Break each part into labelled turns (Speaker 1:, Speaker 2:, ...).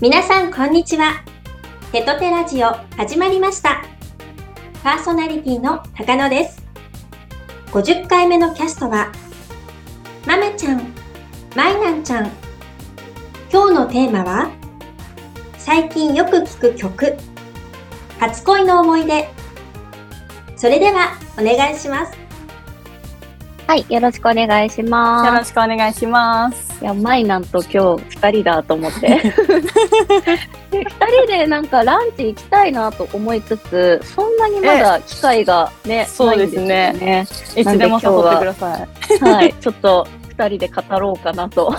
Speaker 1: 皆さんこんにちは。テトテラジオ始まりました。パーソナリティの高野です。50回目のキャストはまめちゃんまいなんちゃん。今日のテーマは最近よく聞く曲。初恋の思い出。それではお願いします。
Speaker 2: はい、よろしくお願いします。
Speaker 3: よろしくお願いします。
Speaker 2: いや、マイなんと今日二人だと思って。で二人でなんかランチ行きたいなと思いつつ、そんなにまだ機会がね、
Speaker 3: そうですね
Speaker 2: ないんです
Speaker 3: いつでも誘ってください。
Speaker 2: はい、ちょっと二人で語ろうかなと。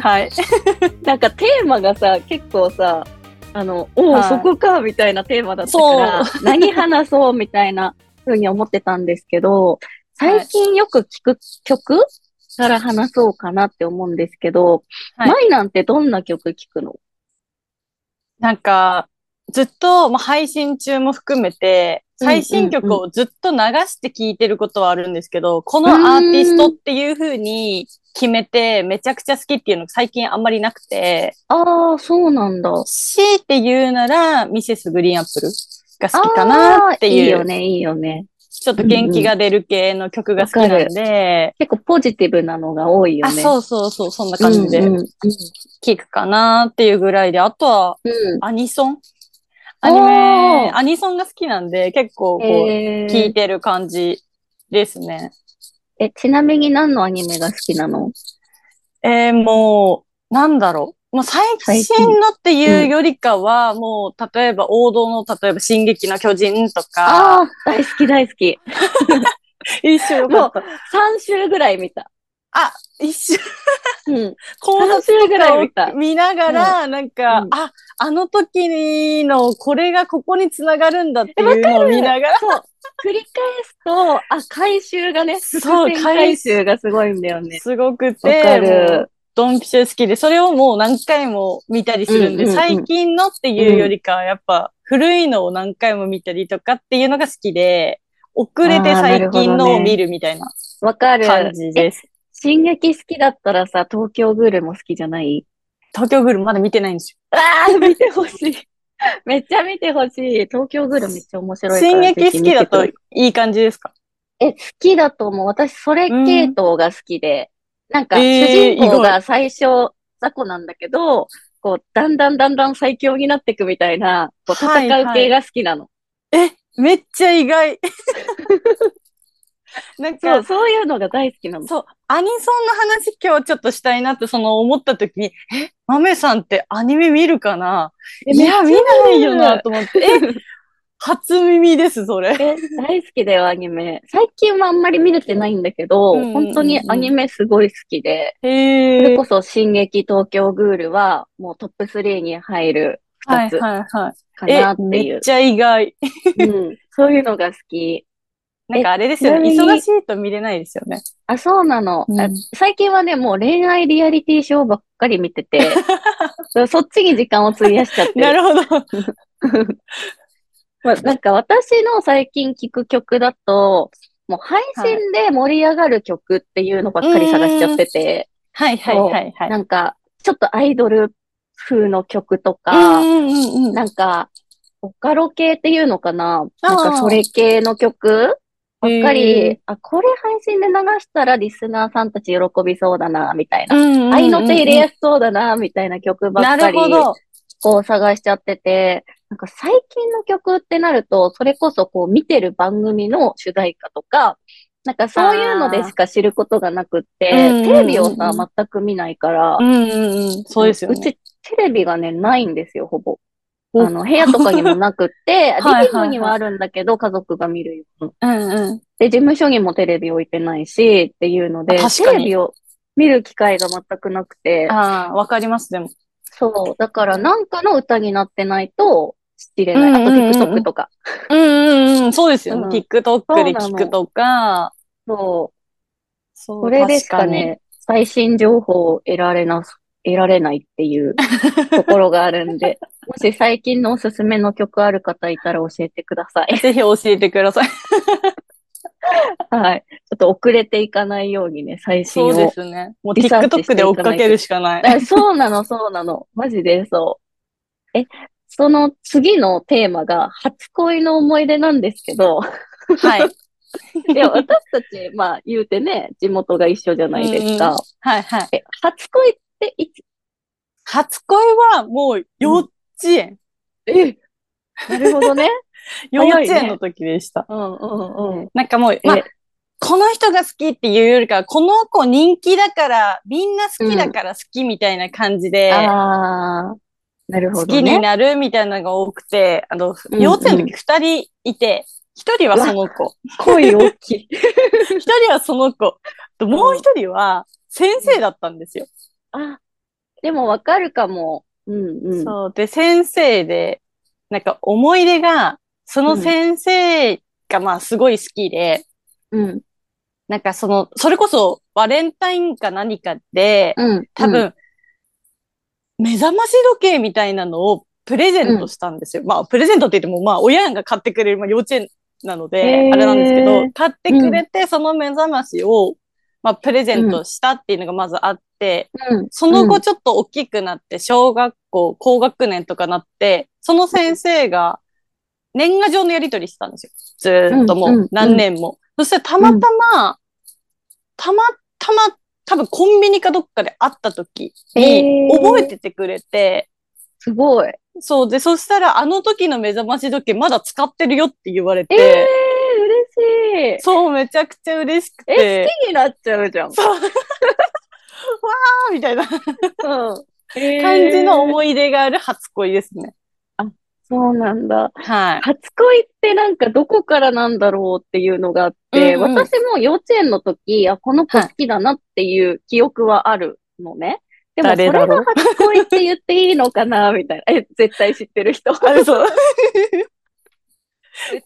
Speaker 3: はい。
Speaker 2: なんかテーマがさ、結構さ、あの、おお、
Speaker 3: はい
Speaker 2: そこかみたいなテーマだったから、何話そうみたいな風に思ってたんですけど、最近よく聞く曲から話そうかなって思うんですけど、
Speaker 3: はい。
Speaker 2: マイなんてどんな曲聞くの？
Speaker 3: なんか、ずっと、まあ、配信中も含めて、最新曲をずっと流して聴いてることはあるんですけど、このアーティストっていう風に決めてめちゃくちゃ好きっていうのが最近あんまりなくて、
Speaker 2: ああ、そうなんだ。
Speaker 3: 強いて言うなら、ミセスグリーンアップルが好きかなって
Speaker 2: いい
Speaker 3: いう、
Speaker 2: よね、いいよね。
Speaker 3: ちょっと元気が出る系の曲が好きなんで、
Speaker 2: 結構ポジティブなのが多いよ
Speaker 3: あ、
Speaker 2: ね。
Speaker 3: そうそうそう、そんな感じで。
Speaker 2: うんうんうん
Speaker 3: 聴くかなっていうぐらいで、あとは、
Speaker 2: うん。
Speaker 3: アニソン？アニメ、アニソンが好きなんで、結構こう、
Speaker 2: えー。
Speaker 3: 聴いてる感じですね。
Speaker 2: え、ちなみに何のアニメが好きなの？
Speaker 3: えー、もう、なんだろう。もう最新のっていうよりかは、もう、例えば王道の、例えば、進撃の巨人とか、
Speaker 2: ああー、大好き大好き。
Speaker 3: 一緒よかった。
Speaker 2: 3週ぐらい見た。
Speaker 3: あ、一緒、
Speaker 2: うん。
Speaker 3: 考
Speaker 2: 3
Speaker 3: 察
Speaker 2: 週ぐらい見た。
Speaker 3: 見ながら、なんか、
Speaker 2: うん
Speaker 3: あ、あの時の、これがここにつながるんだっていうのを見ながら、
Speaker 2: そう。繰り返すと、あ、回収がね、
Speaker 3: そう
Speaker 2: 回収がすごいんだよね。
Speaker 3: すごく
Speaker 2: わか
Speaker 3: て。ドンピシャ好きで、それをもう何回も見たりするんで、
Speaker 2: うんうんうん
Speaker 3: 最近のっていうよりかは、やっぱ古いのを何回も見たりとかっていうのが好きで、遅れて最近のを見るみたいな
Speaker 2: わかる。
Speaker 3: 感じです。
Speaker 2: 進撃好きだったらさ、東京グールも好きじゃない？
Speaker 3: 東京グールまだ見てないんです
Speaker 2: ああ、見てほしい。めっちゃ見てほしい。東京グールめっちゃ面白
Speaker 3: よ。
Speaker 2: いから。
Speaker 3: 進撃好きだといい感じですか？
Speaker 2: いえ、好きだと思う。私、それ系統が好きで、なんか、
Speaker 3: えー
Speaker 2: 主人公が最初、雑魚なんだけど、こう、だんだんだんだん最強になっていくみたいな、こう、
Speaker 3: はい
Speaker 2: 戦う系が好きなの。
Speaker 3: え、めっちゃ意外。なんか
Speaker 2: そう、、いうのが大好きなの。
Speaker 3: そう、アニソンの話今日ちょっとしたいなってその思った時に、え、豆さんってアニメ見るかな？いや、見ないよなと思って、え、初耳です、それ。
Speaker 2: え、大好きだよ、アニメ。最近はあんまり見れてないんだけど、
Speaker 3: うんうんうんうん
Speaker 2: 本当にアニメすごい好きで、それこ。そ、進撃東京グールは、もうトップ3に入る2つ
Speaker 3: はいはいはい。
Speaker 2: かなって
Speaker 3: え、
Speaker 2: いう。
Speaker 3: めっちゃ意外。
Speaker 2: うん、そういうのが好き。
Speaker 3: なんかあれですよね。忙しいと見れないですよね。
Speaker 2: あ、そうなの。
Speaker 3: うん
Speaker 2: あ最近はね、もう恋愛リアリティショーばっかり見てて、そそっちに時間を費やしちゃってる。
Speaker 3: なるほど。
Speaker 2: まあ、なんか私の最近聴く曲だと、もう配信で盛り上がる曲っていうのばっかり探しちゃってて、
Speaker 3: はいはいはいはい。
Speaker 2: なんか、ちょっとアイドル風の曲と
Speaker 3: う
Speaker 2: か。なんか、ボカロ系っていうのかななんかそれ系の曲ばっかり、あ、これ配信で流したらリスナーさんたち喜びそうだな、みたいな。愛の手入れやすそうだな、みたいな曲ば
Speaker 3: な
Speaker 2: っかり、
Speaker 3: るほど。
Speaker 2: こう探しちゃってて、なんか最近の曲ってなると、それこそこう見てる番組の主題歌とか、なんかそういうのでしか知ることがなくって、テレビをさ、全く見ないから、
Speaker 3: うんうんうん。そうですよね。
Speaker 2: うちテレビがね、ないんですよ、ほぼ。
Speaker 3: お
Speaker 2: あの、部屋とかにもなくって、リビングにはあるんだけど、家族が見るよう
Speaker 3: んうん。
Speaker 2: で、事務所にもテレビ置いてないし、っていうので、テレビを見る機会が全くなくて、
Speaker 3: ああ、わかります、でも。
Speaker 2: そう。だから、なんかの歌になってないと知れない。あと、TikTok とか。
Speaker 3: うんうんうん。そうですよね。
Speaker 2: うん
Speaker 3: TikTok で聞くとか。
Speaker 2: そう。
Speaker 3: そ
Speaker 2: これでしかね、最新情報を得られな、得られないっていう ところがあるんで、もし最近のおすすめの曲ある方いたら教えてください。
Speaker 3: ぜひ教えてください。
Speaker 2: はい。と遅れていかないようにね、最新を。
Speaker 3: そうですね。もう TikTok で追っかけるしかない。
Speaker 2: あそうなの、そうなの。マジでそう。え、その次のテーマが初恋の思い出なんですけど、
Speaker 3: はい。
Speaker 2: いや、私たち、まあ言うてね、地元が一緒じゃないですか。
Speaker 3: はいはい。
Speaker 2: え、初恋っていつ、
Speaker 3: 初恋はもう幼稚園。
Speaker 2: え、なるほどね。
Speaker 3: 幼稚園の時でした。
Speaker 2: うんうんうん。
Speaker 3: なんかもう、まあ
Speaker 2: え、
Speaker 3: この人が好きっていうよりかは、この子人気だから、みんな好きだから好きみたいな感じで、
Speaker 2: ああ、なるほ
Speaker 3: 好
Speaker 2: どね。
Speaker 3: きになるみたいなのが多くて、あの、
Speaker 2: うん
Speaker 3: 幼稚園の時二人いて、一人はその子、
Speaker 2: 恋大きい。
Speaker 3: 一人はその子、ともう一人は先生だったんですよ。
Speaker 2: あ、でもわかるかも。うんうん。
Speaker 3: そう。で、先生で、なんか思い出が、その先生がまあすごい好きで、
Speaker 2: うん。
Speaker 3: なんかその、それこそバレンタインか何かで、
Speaker 2: うん。
Speaker 3: 多分、目覚まし時計みたいなのをプレゼントしたんですよ。まあ、プレゼントって言っても、まあ、親が買ってくれる、まあ、幼稚園なの
Speaker 2: へ
Speaker 3: で、
Speaker 2: ー
Speaker 3: あれなんですけど、買ってくれて、その目覚ましを、まあ、プレゼントしたっていうのがまずあって、
Speaker 2: うん、うん。
Speaker 3: その後ちょっと大きくなって、小学校、高学年とかなって、その先生が年賀状のやり取りしてたんですよ。ずーっとも
Speaker 2: うんうん
Speaker 3: う何年も。そしてたまたま、たまたま、多分コンビニかどっかで会った時に覚えててくれて、
Speaker 2: すごい。
Speaker 3: そうで、そしたらあの時の目覚まし時計まだ使ってるよって言われて、
Speaker 2: ええー、嬉しい。
Speaker 3: そう、めちゃくちゃ嬉しく
Speaker 2: え、
Speaker 3: て、
Speaker 2: 好きになっちゃうじゃん。
Speaker 3: そう。わーみたいな
Speaker 2: うん。
Speaker 3: 感じの思い出がある初恋ですね。
Speaker 2: そうなんだ。
Speaker 3: はい。
Speaker 2: 初恋ってなんかどこからなんだろうっていうのがあって、
Speaker 3: うんうん
Speaker 2: 私も幼稚園の時、あ、この子好きだなっていう記憶はあるのね。でもそれが初恋って言っていいのかなみたいな。え、絶対知ってる人。
Speaker 3: あれそう。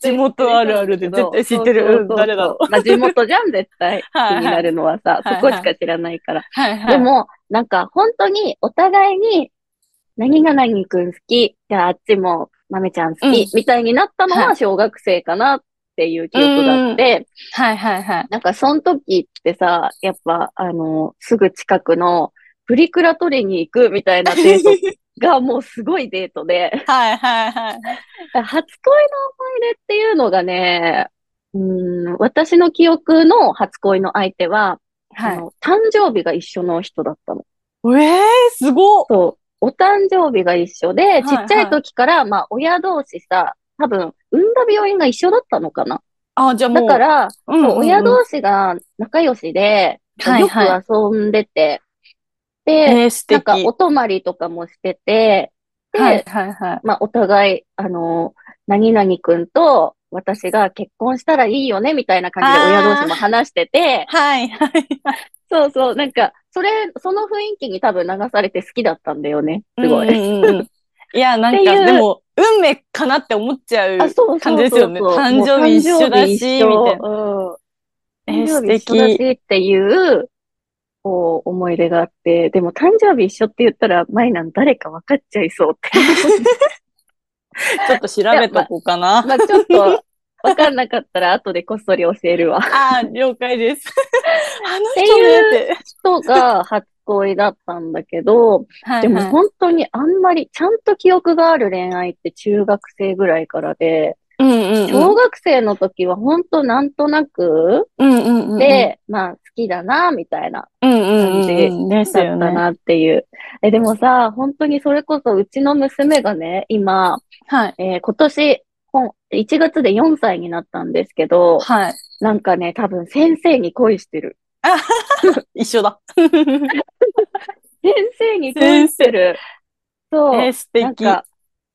Speaker 3: 地元あるあるで絶対知ってる誰だろ
Speaker 2: まあ地元じゃん、絶対。気になるのはさ、
Speaker 3: はい
Speaker 2: そこしか知らないから。
Speaker 3: はいはい。
Speaker 2: でも、なんか本当にお互いに、何が何くん好き、じゃああっちも豆ちゃん好き、
Speaker 3: うん
Speaker 2: みたいになったの
Speaker 3: は
Speaker 2: は小学生かなっていう記憶があって、
Speaker 3: はいはいはい。
Speaker 2: なんかその時ってさ、やっぱあの、すぐ近くのプリクラ取りに行くみたいなデートが もうすごいデートで、
Speaker 3: はいはいはい。
Speaker 2: 初恋の思い出っていうのがね、うん、私の記憶の初恋の相手は、あ
Speaker 3: は
Speaker 2: の誕生日が一緒の人だったの。
Speaker 3: い。えー、すごっ
Speaker 2: そう。お誕生日が一緒で、
Speaker 3: はい
Speaker 2: ちっちゃい時から、まあ、親同士さ、多分、産んだ病院が一緒だったのかな。
Speaker 3: あ、じゃあもう。
Speaker 2: だから、
Speaker 3: うんうんうん、
Speaker 2: そう親同士が仲良しで、よく
Speaker 3: はいは
Speaker 2: 遊んでて、で。なんかお泊まりとかもしてて、で、
Speaker 3: はいはいはい。
Speaker 2: まあ、お互い、あの、何々くんと私が結婚したらいいよね、みたいな感じで親同士も話してて、
Speaker 3: はいはい。
Speaker 2: そうそう、なんか、それ、その雰囲気に多分流されて好きだったんだよね。すごい。
Speaker 3: うんうんうんいや、なんか、でも、運命かなって思っちゃう
Speaker 2: あ、そうそう
Speaker 3: 感じですよね。
Speaker 2: そうそう
Speaker 3: 誕生日一緒だし、みたいな。
Speaker 2: な。
Speaker 3: えー
Speaker 2: 誕生日一緒だしっていう、こう、思い出があって、でも誕生日一緒って言ったら、マイナン誰か分かっちゃいそうって。
Speaker 3: ちょっと調べとこうかな。
Speaker 2: まあちょっと、分かんなかったら後でこっそり教えるわ。
Speaker 3: ああ、了解です。あの
Speaker 2: て
Speaker 3: 人
Speaker 2: いう
Speaker 3: ねって。
Speaker 2: 人が初恋だったんだけど、でも
Speaker 3: はいはい。
Speaker 2: 本当にあんまり、ちゃんと記憶がある恋愛って中学生ぐらいからで、
Speaker 3: うんうんうん。
Speaker 2: 小学生の時は本当なんとなく、
Speaker 3: うんうんうん。
Speaker 2: で、まあ好きだな、みたいな
Speaker 3: うんうんうん
Speaker 2: 感じだ。ったなっていう。え、でもさ、本当にそれこそうちの娘がね、今、
Speaker 3: はい。
Speaker 2: えー今年、ほん1月で4歳になったんですけど、
Speaker 3: はい。
Speaker 2: なんかね、多分先生に恋してる。
Speaker 3: 一緒だ。
Speaker 2: 先生に恋してる。そう。
Speaker 3: えー、素敵。
Speaker 2: なんか、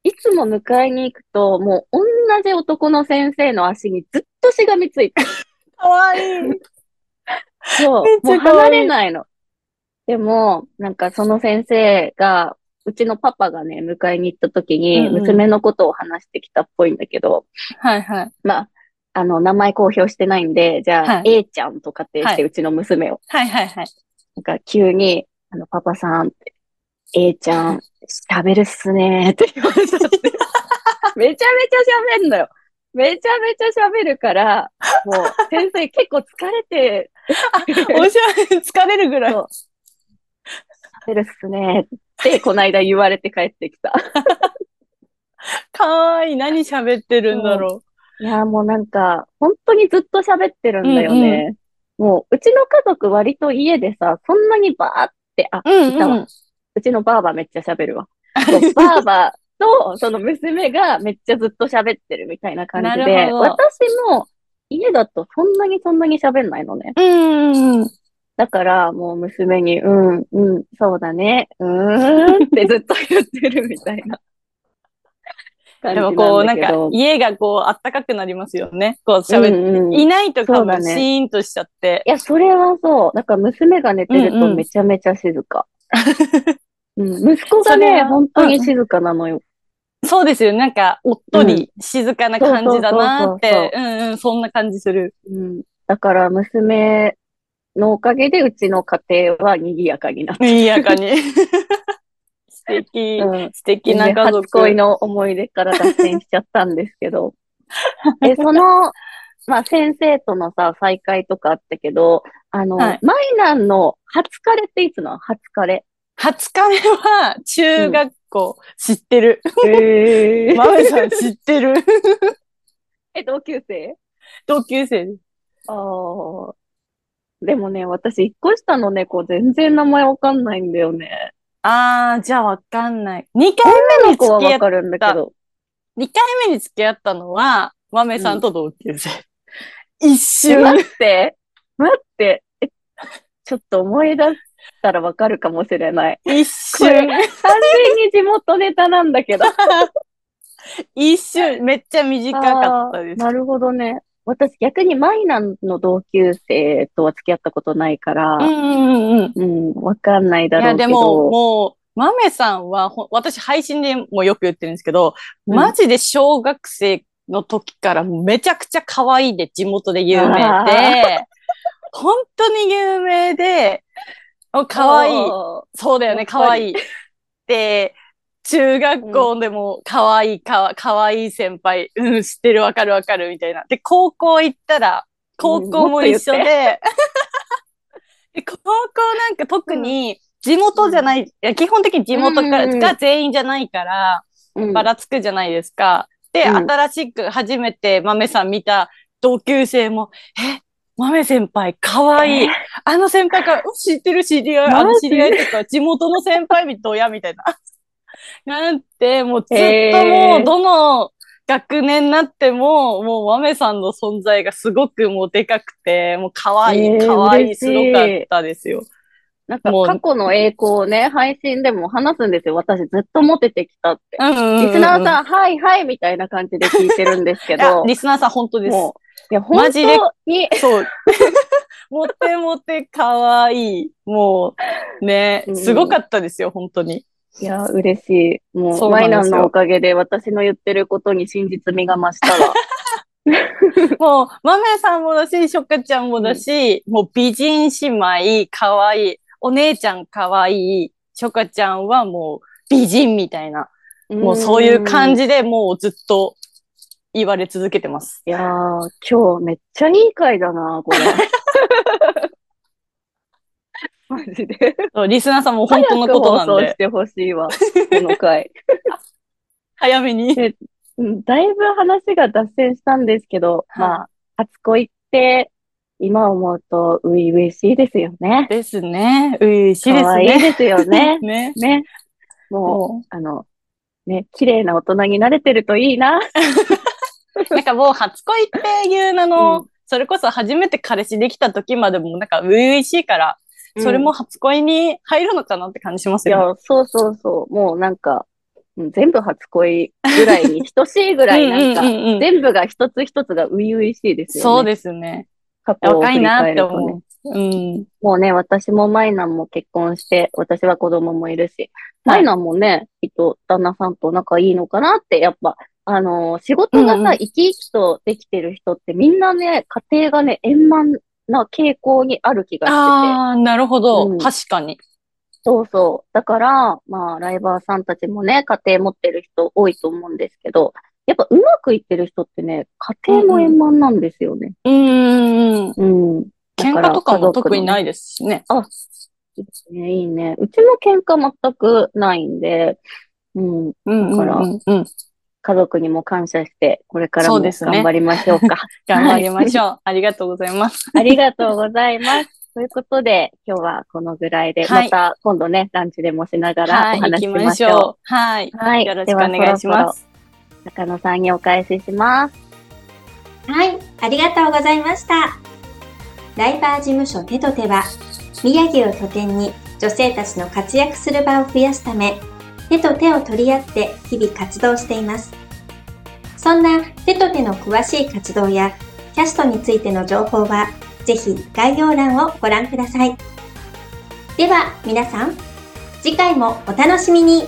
Speaker 2: いつも迎えに行くと、もう同じ男の先生の足にずっとしがみついてる。
Speaker 3: かわいい。
Speaker 2: そう。もう離れないの。でも、なんかその先生が、うちのパパがね、迎えに行った時に、娘のことを話してきたっぽいんだけど、
Speaker 3: はいはい。
Speaker 2: まあ、あの、名前公表してないんで、じゃあ、
Speaker 3: はい
Speaker 2: A ちゃんとかってして、
Speaker 3: はいう
Speaker 2: ちの娘を。
Speaker 3: はいはいはい。
Speaker 2: なんか急に、あの、パパさんって、A ちゃん、喋るっすねーって言われちゃって。めちゃめちゃ喋んのよ。めちゃめちゃ喋るから、もう先生結構疲れて、
Speaker 3: おしゃれ、疲れるぐらい。
Speaker 2: そう喋るっすねって、この間言われて帰ってきた。
Speaker 3: かわいい。何喋ってるんだろ
Speaker 2: いや、もうなんか、本当にずっと喋ってるんだよね。もう、うちの家族割と家でさ、そんなにバーって、あ、
Speaker 3: う。うん
Speaker 2: いたわ
Speaker 3: うん。
Speaker 2: うちのばあばめっちゃ喋るわ。ばあばと、その娘がめっちゃずっと喋ってるみたいな感じで、私も家だとそんなにそんなに喋んないのね。
Speaker 3: うんうん。
Speaker 2: だからもう娘に、うん、うん、そうだね、うーんってずっと言ってるみたいな
Speaker 3: で
Speaker 2: な
Speaker 3: もこう、なんか。家がこう、あったかくなりますよね。こう喋って。
Speaker 2: うんうん
Speaker 3: いないとかもシーンとしちゃって。
Speaker 2: いや、それはそう。だから娘が寝てる
Speaker 3: うんうん
Speaker 2: とめちゃめちゃ静か。うん、息子がね、本当に静かなのよ。
Speaker 3: そうですよ。なんか、おっとり静かな感じだなって。うんうん、そんな感じする。
Speaker 2: うん、だから娘のおかげでうちの家庭は賑やかになった。
Speaker 3: 賑やかに。素敵。
Speaker 2: うん
Speaker 3: 素敵な家族。
Speaker 2: 初恋の思い出から脱線しちゃったんですけど。で、その、まあ先生とのさ、再会とかあったけど、あの、
Speaker 3: はい
Speaker 2: マイナンの初カレっていつなの？初カレ。
Speaker 3: 初カレは中学校、知ってる。
Speaker 2: へ
Speaker 3: マメさん知ってる。
Speaker 2: え、同級生？
Speaker 3: 同級生です。
Speaker 2: ああ。でもね、私一個下の猫全然名前わかんないんだよね。
Speaker 3: あー、じゃあわかんない。二回目に
Speaker 2: 子は
Speaker 3: 付き合っ
Speaker 2: わかるんだけど。
Speaker 3: 二回目に付き合ったのは、マメさんと同級生。一
Speaker 2: え
Speaker 3: 瞬。
Speaker 2: 待って、待って、えちょっと思い出したらわかるかもしれない。
Speaker 3: 一瞬。
Speaker 2: 完全に地元ネタなんだけど。
Speaker 3: 一瞬。めっちゃ短かったです。
Speaker 2: なるほどね。私逆にマイナンの同級生とは付き合ったことないから、
Speaker 3: うんうんうん。
Speaker 2: うん、わかんないだ
Speaker 3: いや、
Speaker 2: ろうけ
Speaker 3: でも、
Speaker 2: ど、
Speaker 3: もう、マメさんはほ、私配信でもよく言ってるんですけど、
Speaker 2: うん
Speaker 3: マジで小学生の時からめちゃくちゃ可愛いで地元で有名
Speaker 2: あ
Speaker 3: で、本当に有名で、お可愛い。そうだよね、可愛い。で、中学校でも可愛い、かわ、可愛い先輩、うん、知ってる、わかるわかる、みたいな。で、高校行ったら、高校も一緒
Speaker 2: うん
Speaker 3: 高校なんか特に地元じゃない、いや基本的に地元から、
Speaker 2: うんうんうん
Speaker 3: が全員じゃないから、
Speaker 2: うん
Speaker 3: ばらつくじゃないですか。で、
Speaker 2: うん
Speaker 3: 新しく初めて豆さん見た同級生も、え、豆先輩、可愛い。あの先輩から、うん知ってる知り合い、あの知り合いとか、地元の先輩みたいな。なんて、もうずっともう、どの学年になっても、もう豆さんの存在がすごくもうでかくて、もう可愛い、
Speaker 2: えー
Speaker 3: 可愛い、す
Speaker 2: い
Speaker 3: ごかったですよ。
Speaker 2: なんか過去の栄光をね、配信でも話すんですよ。私ずっとモテてきたって。
Speaker 3: うんうんうんうん
Speaker 2: リスナーさん、はいはいみたいな感じで聞いてるんですけど、
Speaker 3: リスナーさん本当です。
Speaker 2: いや、
Speaker 3: マ
Speaker 2: 本
Speaker 3: ジで
Speaker 2: 当に、
Speaker 3: そう。モテモテ可愛い。もう、ね
Speaker 2: う、ん
Speaker 3: すごかったですよ、本当に。
Speaker 2: いや、嬉しい。もう、マイナンのおかげで私の言ってることに真実味が増したわ。
Speaker 3: もう、マメさんもだし、ショカちゃんもだし、もう美人姉妹、可愛い。お姉ちゃん可愛い。ショカちゃんはもう美人みたいな。もうそういう感
Speaker 2: じ。
Speaker 3: じでもうずっと言われ続けてます。
Speaker 2: いやー、今日めっちゃいい回だな、これ。マジで。
Speaker 3: そうリスナーさんも本当のことなんで、
Speaker 2: 放送してほしいわ、この回。
Speaker 3: 早めに。
Speaker 2: うんだいぶ話が脱線したんですけど、
Speaker 3: はい
Speaker 2: まあ、初恋って、今思うと、初々しいですよね。
Speaker 3: ですね。嬉しいです
Speaker 2: 可愛い
Speaker 3: ね。
Speaker 2: ですよね。
Speaker 3: ね。
Speaker 2: ね。もう、
Speaker 3: も
Speaker 2: あの、ね、綺麗な大人になれてるといいな。
Speaker 3: う、なんかもう初恋っていう名の、
Speaker 2: うん
Speaker 3: それこそ初めて彼氏できた時までもなんか初々しいから、それも初恋に入るのかなって感じしますよね。
Speaker 2: いや、そうそうそう。もうなんか、うん全部初恋ぐらいに等しいぐらいなんか、全部が一つ一つが初々しいですよね。
Speaker 3: そうですね。
Speaker 2: 過去を振り
Speaker 3: 若いなっ
Speaker 2: 返るとね。
Speaker 3: て思う。うん。
Speaker 2: もうね、私もマイナンも結婚して、私は子供もいるし、マイナンもね、きっと旦那さんと仲いいのかなって、やっぱ、あのー仕事がさ、
Speaker 3: うんうん
Speaker 2: 生き生きとできてる人ってみんなね、家庭がね、円満な傾向にある気がしてて。
Speaker 3: ああ、なるほど。
Speaker 2: うん
Speaker 3: 確かに。
Speaker 2: そうそう。だから、まあ、ライバーさんたちもね、家庭持ってる人多いと思うんですけど、やっぱうまくいってる人ってね、家庭も円満なんですよね。
Speaker 3: うんうんうん。
Speaker 2: うん。
Speaker 3: 喧嘩とかも特にないですしね。
Speaker 2: いいですね、いいね。うちも喧嘩全くないんで、うんだから
Speaker 3: うんうん。
Speaker 2: 家族にも感謝して、これからも頑張りましょうか。
Speaker 3: 頑張りましょう。ありがとうございます。
Speaker 2: ありがとうございます。ということで、今日はこのぐらいで、
Speaker 3: はい
Speaker 2: また今度ね、ランチでもしながらお話し
Speaker 3: まし
Speaker 2: ましょう。
Speaker 3: ょう。はい。
Speaker 2: はい。
Speaker 3: よろしくお願いします。
Speaker 2: 中野さんにお返しします。
Speaker 1: はい、ありがとうございました。ライバー事務所手と手は、宮城を拠点に女性たちの活躍する場を増やすため、手と手を取り合って日々活動しています。そんな手と手の詳しい活動やキャストについての情報は、ぜひ概要欄をご覧ください。では皆さん、次回もお楽しみに